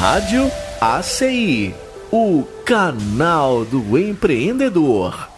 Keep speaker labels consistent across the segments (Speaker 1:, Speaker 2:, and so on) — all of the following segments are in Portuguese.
Speaker 1: Rádio ACI, o canal do empreendedor.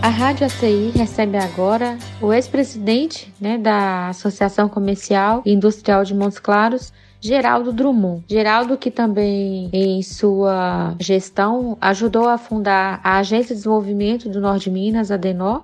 Speaker 2: A Rádio ACI recebe agora o ex-presidente né, da Associação Comercial e Industrial de Montes Claros, Geraldo Drummond. Geraldo, que também em sua gestão ajudou a fundar a Agência de Desenvolvimento do Norte de Minas, a DENOR,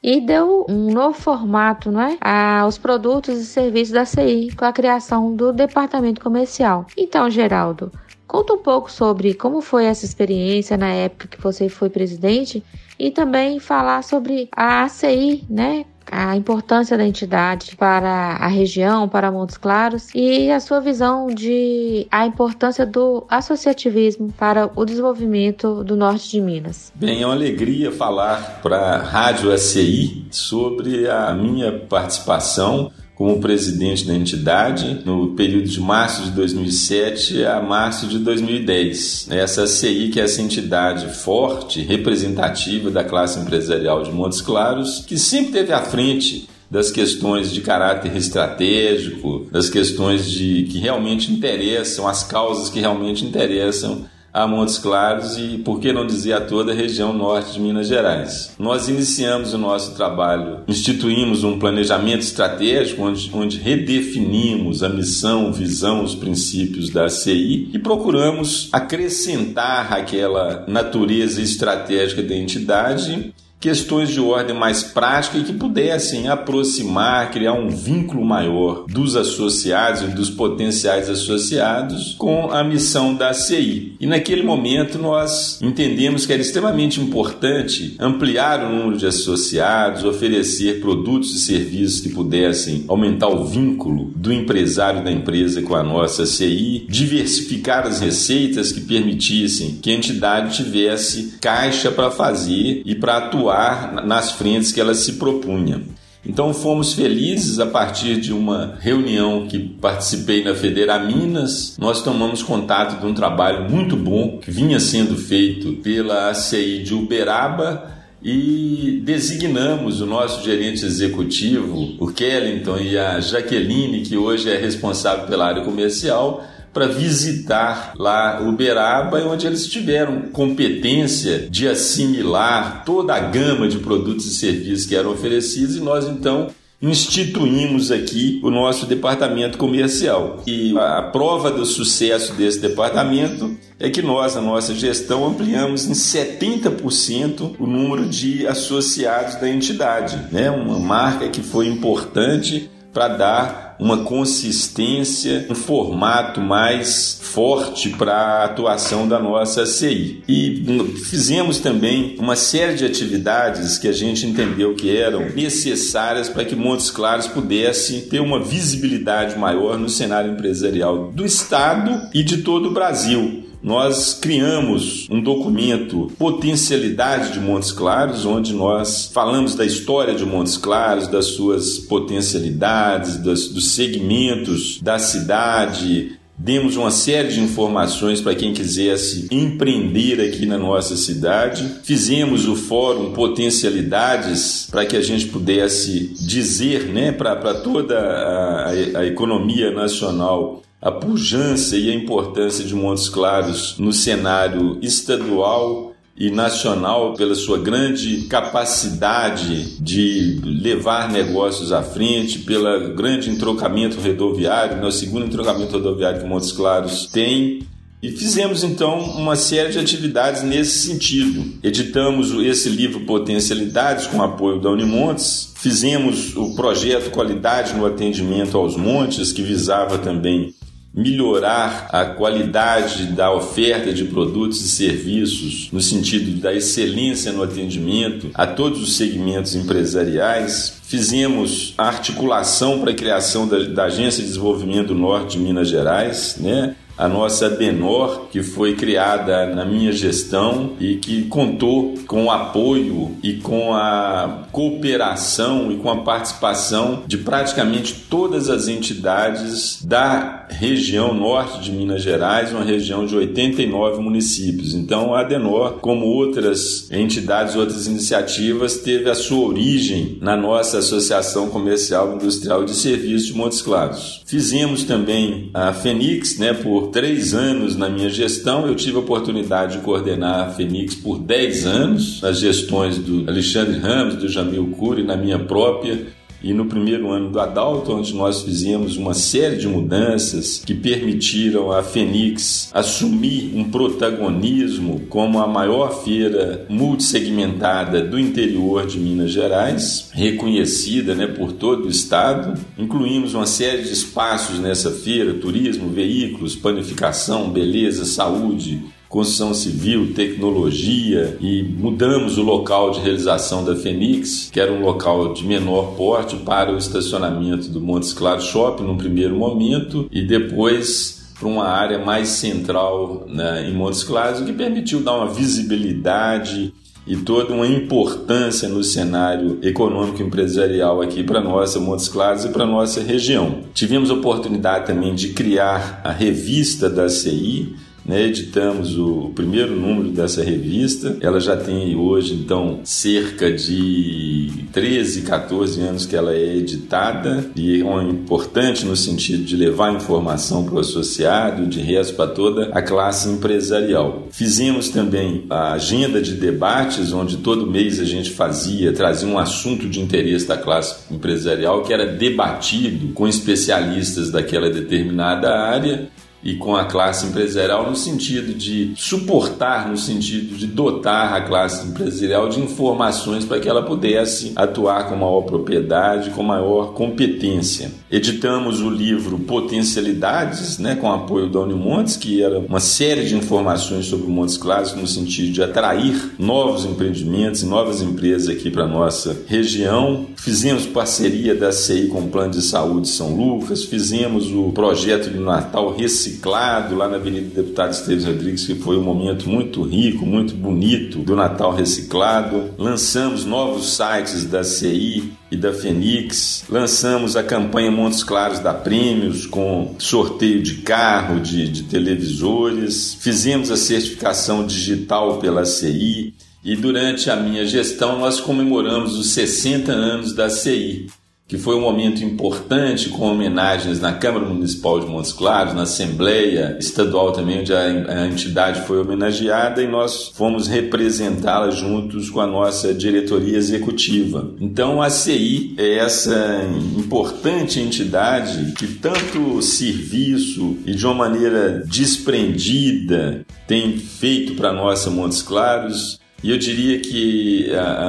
Speaker 2: e deu um novo formato não é? aos produtos e serviços da CI com a criação do departamento comercial. Então, Geraldo, conta um pouco sobre como foi essa experiência na época que você foi presidente e também falar sobre a ACI, né? A importância da entidade para a região, para Montes Claros e a sua visão de a importância do associativismo para o desenvolvimento do norte de Minas.
Speaker 3: Bem, é uma alegria falar para a Rádio ACI sobre a minha participação como presidente da entidade no período de março de 2007 a março de 2010. Essa CI, que é essa entidade forte, representativa da classe empresarial de Montes Claros, que sempre teve à frente das questões de caráter estratégico, das questões de que realmente interessam, as causas que realmente interessam a Montes Claros e, por que não dizer, a toda a região norte de Minas Gerais. Nós iniciamos o nosso trabalho, instituímos um planejamento estratégico onde, onde redefinimos a missão, visão, os princípios da CI e procuramos acrescentar aquela natureza estratégica da entidade questões de ordem mais prática e que pudessem aproximar, criar um vínculo maior dos associados e dos potenciais associados com a missão da CI. E naquele momento nós entendemos que era extremamente importante ampliar o número de associados, oferecer produtos e serviços que pudessem aumentar o vínculo do empresário da empresa com a nossa CI, diversificar as receitas que permitissem que a entidade tivesse caixa para fazer e para atuar atuar nas frentes que ela se propunha. Então fomos felizes a partir de uma reunião que participei na Federa Minas. Nós tomamos contato de um trabalho muito bom que vinha sendo feito pela ACI de Uberaba e designamos o nosso gerente executivo, o Kellington e a Jaqueline, que hoje é responsável pela área comercial, para visitar lá Uberaba, onde eles tiveram competência de assimilar toda a gama de produtos e serviços que eram oferecidos e nós então instituímos aqui o nosso departamento comercial. E a prova do sucesso desse departamento é que nós, na nossa gestão, ampliamos em 70% o número de associados da entidade, né? Uma marca que foi importante para dar uma consistência, um formato mais forte para a atuação da nossa CI. E fizemos também uma série de atividades que a gente entendeu que eram necessárias para que Montes Claros pudesse ter uma visibilidade maior no cenário empresarial do Estado e de todo o Brasil nós criamos um documento Potencialidade de Montes Claros, onde nós falamos da história de Montes Claros, das suas potencialidades, dos, dos segmentos da cidade, Demos uma série de informações para quem quisesse empreender aqui na nossa cidade. Fizemos o fórum Potencialidades para que a gente pudesse dizer né, para toda a, a economia nacional a pujança e a importância de Montes Claros no cenário estadual e nacional pela sua grande capacidade de levar negócios à frente, pelo grande entrocamento rodoviário, né, o segundo entrocamento rodoviário que Montes Claros tem. E fizemos então uma série de atividades nesse sentido. Editamos esse livro Potencialidades com apoio da Unimontes, fizemos o projeto Qualidade no Atendimento aos Montes, que visava também melhorar a qualidade da oferta de produtos e serviços no sentido da excelência no atendimento a todos os segmentos empresariais. Fizemos a articulação para a criação da, da Agência de Desenvolvimento Norte de Minas Gerais, né? A nossa Adenor, que foi criada na minha gestão e que contou com o apoio e com a cooperação e com a participação de praticamente todas as entidades da região norte de Minas Gerais, uma região de 89 municípios. Então, a Adenor, como outras entidades, outras iniciativas, teve a sua origem na nossa Associação Comercial e Industrial de Serviços de Montes Claros. Fizemos também a Fenix, né, por três anos na minha gestão. Eu tive a oportunidade de coordenar a Fenix por dez anos, nas gestões do Alexandre Ramos, do Jamil Cury, na minha própria e no primeiro ano do Adalto, onde nós fizemos uma série de mudanças que permitiram a Fenix assumir um protagonismo como a maior feira multissegmentada do interior de Minas Gerais, reconhecida né, por todo o estado. Incluímos uma série de espaços nessa feira: turismo, veículos, panificação, beleza, saúde, construção civil, tecnologia e mudamos o local de realização da Fenix, que era um local de menor porte, para o estacionamento do Montes Claros Shopping no primeiro momento e depois para uma área mais central né, em Montes Claros, o que permitiu dar uma visibilidade e toda uma importância no cenário econômico empresarial aqui para nossa Montes Claros e para nossa região. Tivemos a oportunidade também de criar a revista da CI, né, editamos o primeiro número dessa revista. Ela já tem hoje, então, cerca de 13, 14 anos que ela é editada e é importante no sentido de levar informação para o associado, de resto para toda a classe empresarial. Fizemos também a agenda de debates, onde todo mês a gente fazia, trazia um assunto de interesse da classe empresarial que era debatido com especialistas daquela determinada área e com a classe empresarial no sentido de suportar, no sentido de dotar a classe empresarial de informações para que ela pudesse atuar com maior propriedade, com maior competência. Editamos o livro Potencialidades, né, com apoio da Unimontes, que era uma série de informações sobre o Montes Claros no sentido de atrair novos empreendimentos, novas empresas aqui para nossa região. Fizemos parceria da CI com o Plano de Saúde São Lucas, fizemos o projeto de Natal Reciclado reciclado lá na Avenida Deputado Esteves Rodrigues, que foi um momento muito rico, muito bonito do Natal reciclado. Lançamos novos sites da CI e da Fenix. Lançamos a campanha Montes Claros da Prêmios com sorteio de carro, de, de televisores. Fizemos a certificação digital pela CI. E durante a minha gestão, nós comemoramos os 60 anos da CI que foi um momento importante com homenagens na Câmara Municipal de Montes Claros, na Assembleia Estadual também, onde a, entidade foi homenageada e nós fomos representá-la juntos com a nossa diretoria executiva. Então a CI é essa importante entidade que tanto serviço e de uma maneira desprendida tem feito para nossa Montes Claros e eu diria que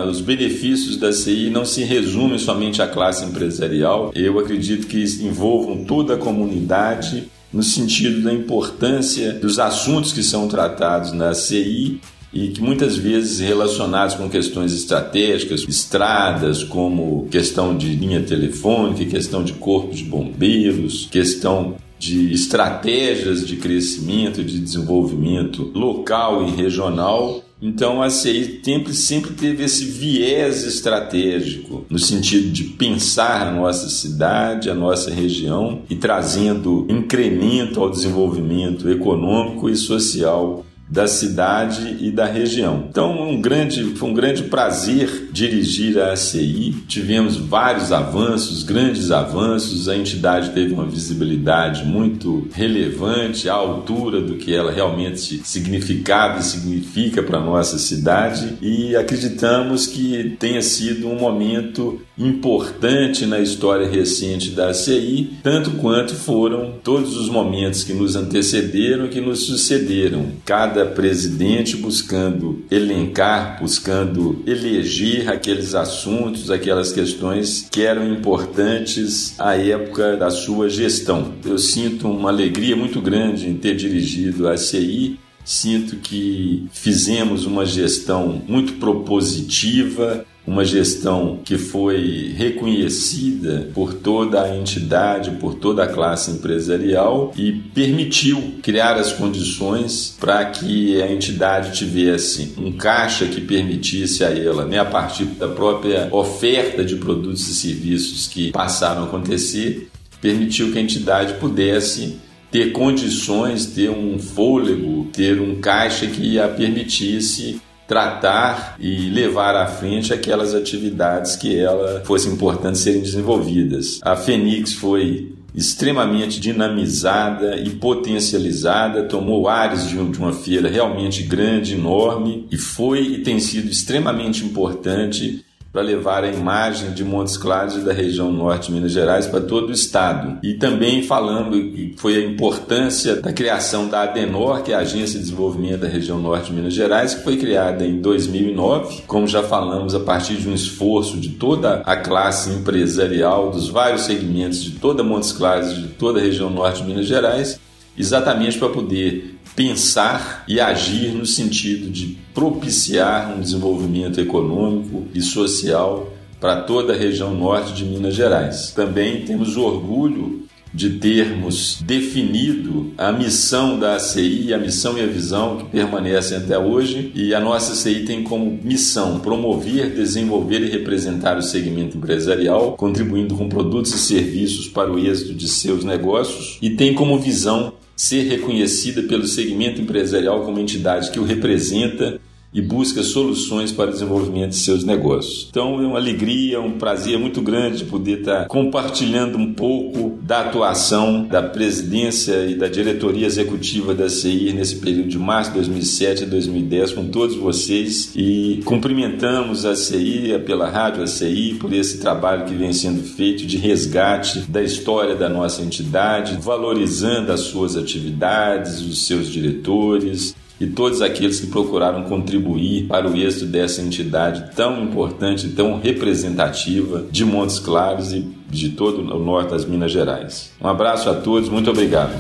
Speaker 3: os benefícios da CI não se resumem somente à classe empresarial. Eu acredito que envolvam toda a comunidade no sentido da importância dos assuntos que são tratados na CI e que muitas vezes relacionados com questões estratégicas, estradas, como questão de linha telefônica, questão de corpos de bombeiros, questão de estratégias de crescimento, de desenvolvimento local e regional, então a CI sempre, sempre teve esse viés estratégico, no sentido de pensar a nossa cidade, a nossa região e trazendo incremento ao desenvolvimento econômico e social da cidade e da região. Então, um grande, foi um grande prazer dirigir a ACI. Tivemos vários avanços, grandes avanços. A entidade teve uma visibilidade muito relevante, à altura do que ela realmente significava e significa para a nossa cidade. E acreditamos que tenha sido um momento importante na história recente da ACI, tanto quanto foram todos os momentos que nos antecederam e que nos sucederam. Cada presidente buscando elencar, buscando eleger aqueles assuntos, aquelas questões que eram importantes à época da sua gestão. Eu sinto uma alegria muito grande em ter dirigido a ACI Sinto que fizemos uma gestão muito propositiva, uma gestão que foi reconhecida por toda a entidade, por toda a classe empresarial e permitiu criar as condições para que a entidade tivesse um caixa que permitisse a ela, né, a partir da própria oferta de produtos e serviços que passaram a acontecer, permitiu que a entidade pudesse ter condições, ter um fôlego, ter um caixa que a permitisse tratar e levar à frente aquelas atividades que ela fosse importante serem desenvolvidas. A Fênix foi extremamente dinamizada e potencializada, tomou ares de uma feira realmente grande, enorme e foi e tem sido extremamente importante para levar a imagem de Montes Claros e da região norte de Minas Gerais para todo o estado. E também falando que foi a importância da criação da Adenor, que é a Agência de Desenvolvimento da região norte de Minas Gerais, que foi criada em 2009, como já falamos, a partir de um esforço de toda a classe empresarial, dos vários segmentos de toda Montes Claros de toda a região norte de Minas Gerais, exatamente para poder pensar e agir no sentido de propiciar um desenvolvimento econômico e social para toda a região norte de Minas Gerais. Também temos orgulho de termos definido a missão da ACI, a missão e a visão que permanecem até hoje, e a nossa ACI tem como missão promover, desenvolver e representar o segmento empresarial, contribuindo com produtos e serviços para o êxito de seus negócios, e tem como visão ser reconhecida pelo segmento empresarial como entidade que o representa e busca soluções para o desenvolvimento de seus negócios. Então é uma alegria, um prazer muito grande poder estar compartilhando um pouco da atuação da presidência e da diretoria executiva da CI nesse período de março de 2007 a 2010 com todos vocês e cumprimentamos a CI pela rádio ACI por esse trabalho que vem sendo feito de resgate da história da nossa entidade, valorizando as suas atividades, os seus diretores, e todos aqueles que procuraram contribuir para o êxito dessa entidade tão importante, tão representativa de Montes Claros e de todo o norte das Minas Gerais. Um abraço a todos, muito obrigado.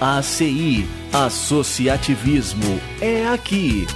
Speaker 1: ACI Associativismo é aqui.